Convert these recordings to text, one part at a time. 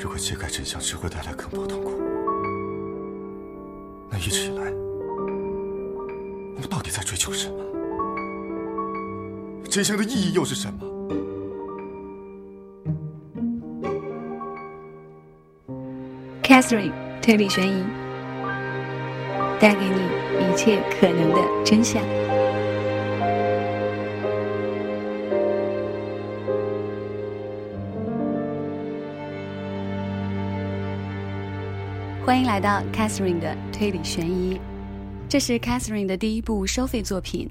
如果揭开真相只会带来更多痛苦，那一直以来，我们到底在追求什么？真相的意义又是什么？Catherine 推理悬疑，带给你一切可能的真相。欢迎来到 Catherine 的推理悬疑，这是 Catherine 的第一部收费作品。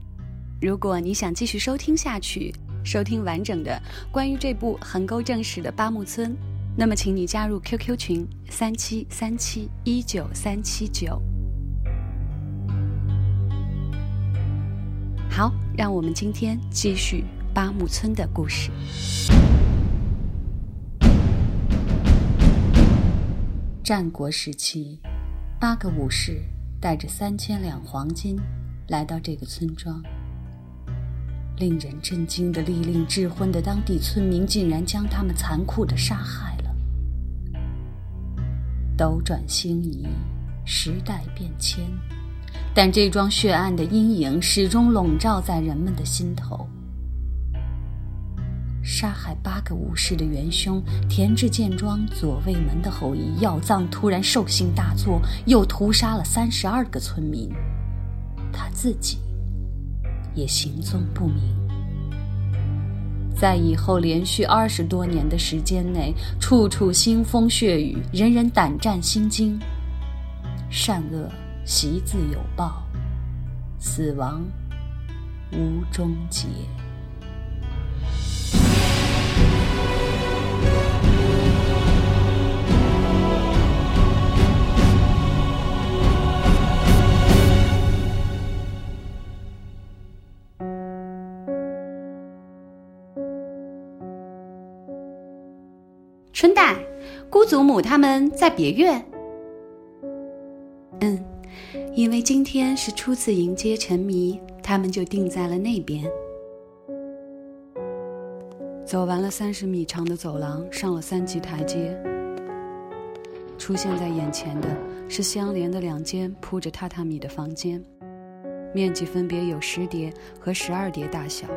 如果你想继续收听下去，收听完整的关于这部横沟正史的八木村，那么请你加入 QQ 群三七三七一九三七九。好，让我们今天继续八木村的故事。战国时期，八个武士带着三千两黄金来到这个村庄。令人震惊的，利令智昏的当地村民竟然将他们残酷地杀害了。斗转星移，时代变迁，但这桩血案的阴影始终笼罩在人们的心头。杀害八个武士的元凶田志健庄左卫门的后裔药藏突然兽性大作，又屠杀了三十二个村民，他自己也行踪不明。在以后连续二十多年的时间内，处处腥风血雨，人人胆战心惊，善恶习自有报，死亡无终结。春代，姑祖母他们在别院。嗯，因为今天是初次迎接陈迷，他们就定在了那边。走完了三十米长的走廊，上了三级台阶，出现在眼前的是相连的两间铺着榻榻米的房间，面积分别有十叠和十二叠大小。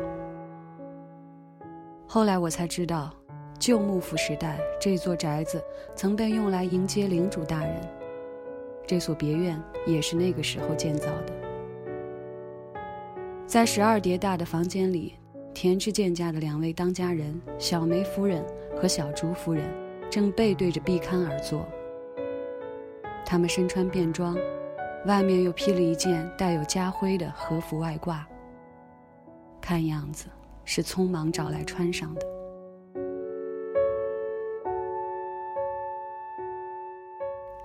后来我才知道。旧幕府时代，这座宅子曾被用来迎接领主大人。这所别院也是那个时候建造的。在十二叠大的房间里，田之健家的两位当家人小梅夫人和小竹夫人正背对着壁龛而坐。他们身穿便装，外面又披了一件带有家徽的和服外褂，看样子是匆忙找来穿上的。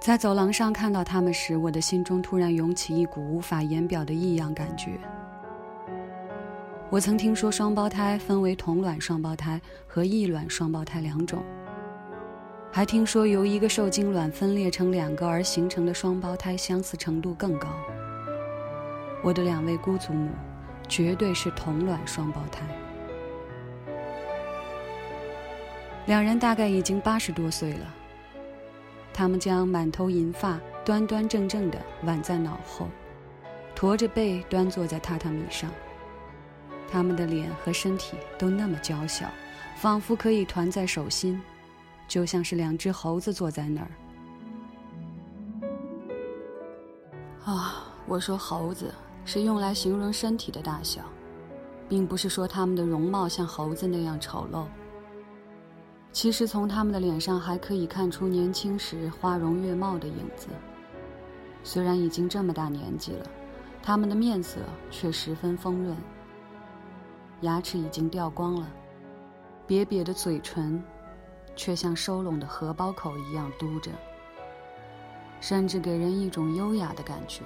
在走廊上看到他们时，我的心中突然涌起一股无法言表的异样感觉。我曾听说双胞胎分为同卵双胞胎和异卵双胞胎两种，还听说由一个受精卵分裂成两个而形成的双胞胎相似程度更高。我的两位姑祖母，绝对是同卵双胞胎。两人大概已经八十多岁了。他们将满头银发端端正正地挽在脑后，驼着背端坐在榻榻米上。他们的脸和身体都那么娇小，仿佛可以团在手心，就像是两只猴子坐在那儿。啊，我说猴子是用来形容身体的大小，并不是说他们的容貌像猴子那样丑陋。其实从他们的脸上还可以看出年轻时花容月貌的影子。虽然已经这么大年纪了，他们的面色却十分丰润。牙齿已经掉光了，瘪瘪的嘴唇，却像收拢的荷包口一样嘟着，甚至给人一种优雅的感觉。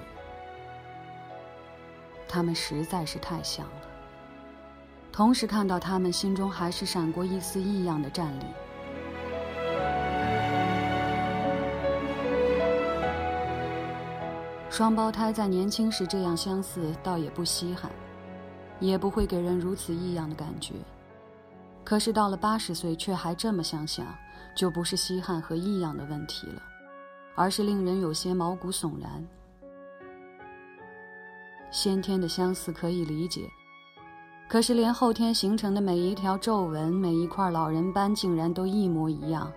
他们实在是太像了。同时看到他们，心中还是闪过一丝异样的战栗。双胞胎在年轻时这样相似，倒也不稀罕，也不会给人如此异样的感觉。可是到了八十岁却还这么相像，就不是稀罕和异样的问题了，而是令人有些毛骨悚然。先天的相似可以理解，可是连后天形成的每一条皱纹、每一块老人斑，竟然都一模一样。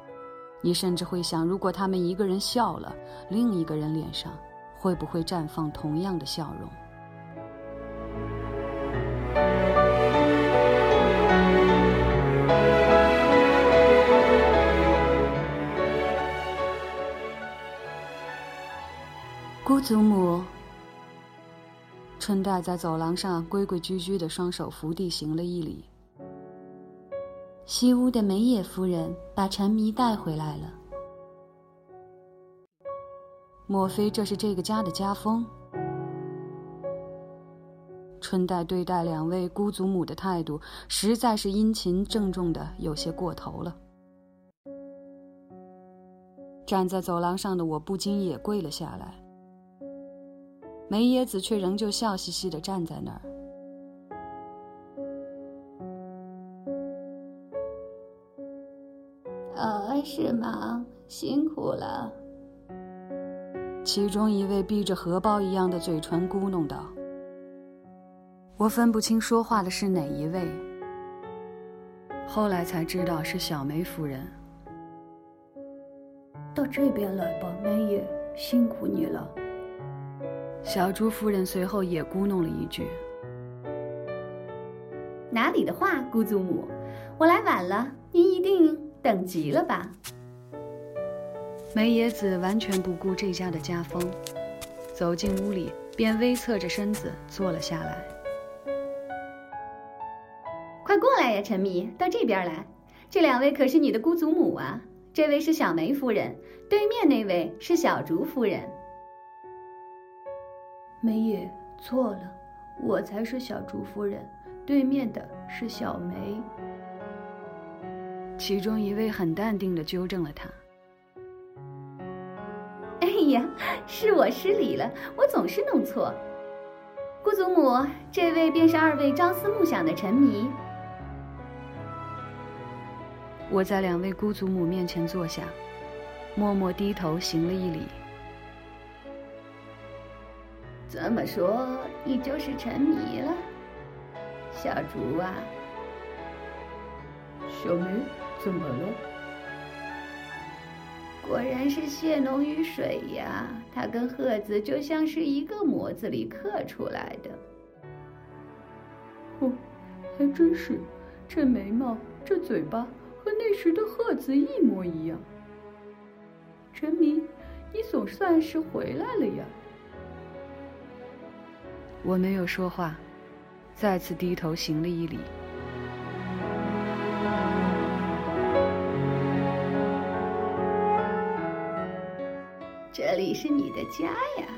你甚至会想，如果他们一个人笑了，另一个人脸上会不会绽放同样的笑容？姑祖母，春代在走廊上规规矩矩的双手扶地行了一礼。西屋的梅野夫人把陈迷带回来了。莫非这是这个家的家风？春代对待两位姑祖母的态度，实在是殷勤郑重的有些过头了。站在走廊上的我不禁也跪了下来。梅耶子却仍旧笑嘻嘻的站在那儿。是吗？辛苦了。其中一位闭着荷包一样的嘴唇咕哝道：“我分不清说话的是哪一位。”后来才知道是小梅夫人。到这边来吧，梅爷，辛苦你了。小朱夫人随后也咕哝了一句：“哪里的话，姑祖母，我来晚了，您一定。”等急了吧？梅野子完全不顾这家的家风，走进屋里便微侧着身子坐了下来。快过来呀，陈迷，到这边来。这两位可是你的姑祖母啊。这位是小梅夫人，对面那位是小竹夫人。梅野错了，我才是小竹夫人，对面的是小梅。其中一位很淡定地纠正了他：“哎呀，是我失礼了，我总是弄错。姑祖母，这位便是二位朝思暮想的臣迷。”我在两位姑祖母面前坐下，默默低头行了一礼。这么说，你就是沉迷了，小竹啊，小梅。怎么了？果然是血浓于水呀！他跟鹤子就像是一个模子里刻出来的。哦，还真是，这眉毛，这嘴巴，和那时的鹤子一模一样。陈明，你总算是回来了呀！我没有说话，再次低头行了一礼。是你的家呀，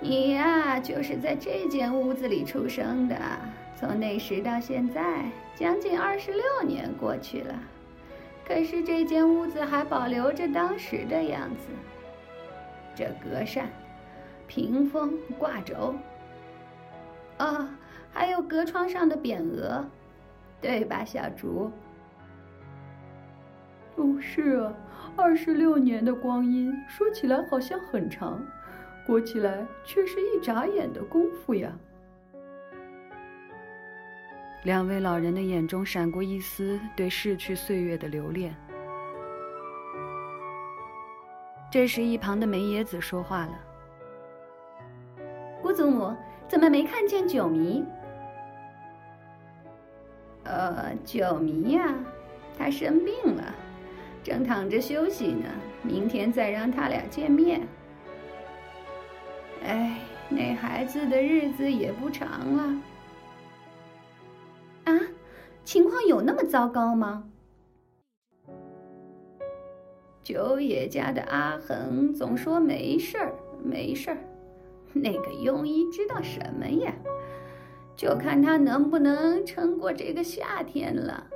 你呀就是在这间屋子里出生的。从那时到现在，将近二十六年过去了，可是这间屋子还保留着当时的样子。这格扇、屏风、挂轴，哦，还有隔窗上的匾额，对吧，小竹？哦，是啊。二十六年的光阴，说起来好像很长，过起来却是一眨眼的功夫呀。两位老人的眼中闪过一丝对逝去岁月的留恋。这时，一旁的梅野子说话了：“姑祖母，怎么没看见九迷？”“呃，九迷呀，他生病了。”正躺着休息呢，明天再让他俩见面。哎，那孩子的日子也不长了。啊，情况有那么糟糕吗？九野家的阿恒总说没事儿，没事儿。那个庸医知道什么呀？就看他能不能撑过这个夏天了。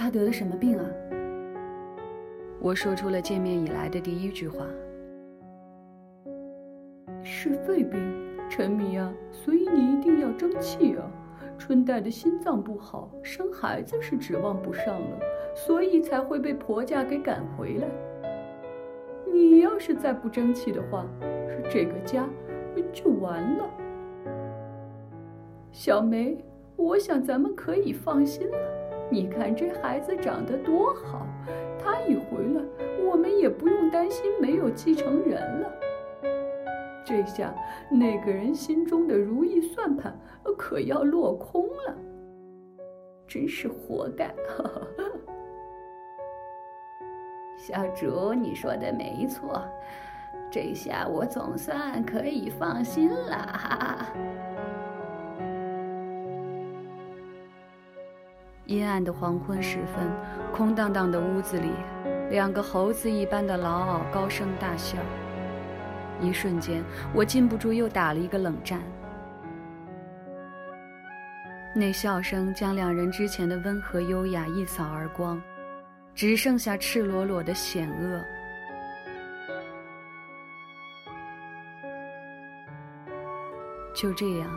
他得了什么病啊？我说出了见面以来的第一句话。是肺病，陈迷啊，所以你一定要争气啊！春代的心脏不好，生孩子是指望不上了，所以才会被婆家给赶回来。你要是再不争气的话，这个家就完了。小梅，我想咱们可以放心了。你看这孩子长得多好，他一回来，我们也不用担心没有继承人了。这下那个人心中的如意算盘可要落空了，真是活该！小竹，你说的没错，这下我总算可以放心了。哈哈。阴暗的黄昏时分，空荡荡的屋子里，两个猴子一般的老媪高声大笑。一瞬间，我禁不住又打了一个冷战。那笑声将两人之前的温和优雅一扫而光，只剩下赤裸裸的险恶。就这样，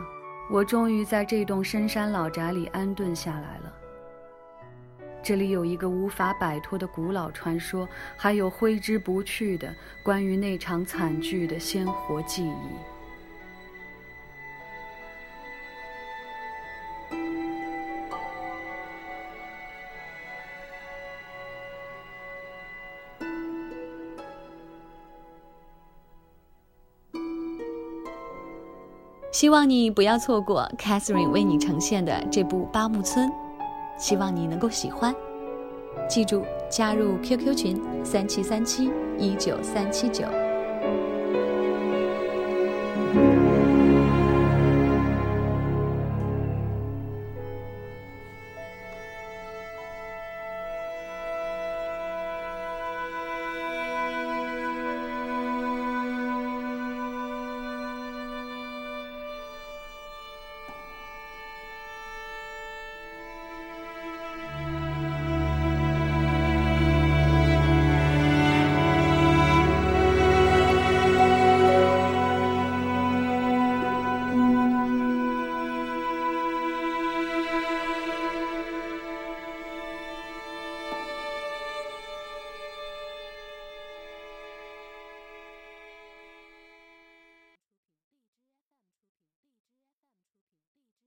我终于在这栋深山老宅里安顿下来了。这里有一个无法摆脱的古老传说，还有挥之不去的关于那场惨剧的鲜活记忆。希望你不要错过 Catherine 为你呈现的这部《八木村》。希望你能够喜欢，记住加入 QQ 群三七三七一九三七九。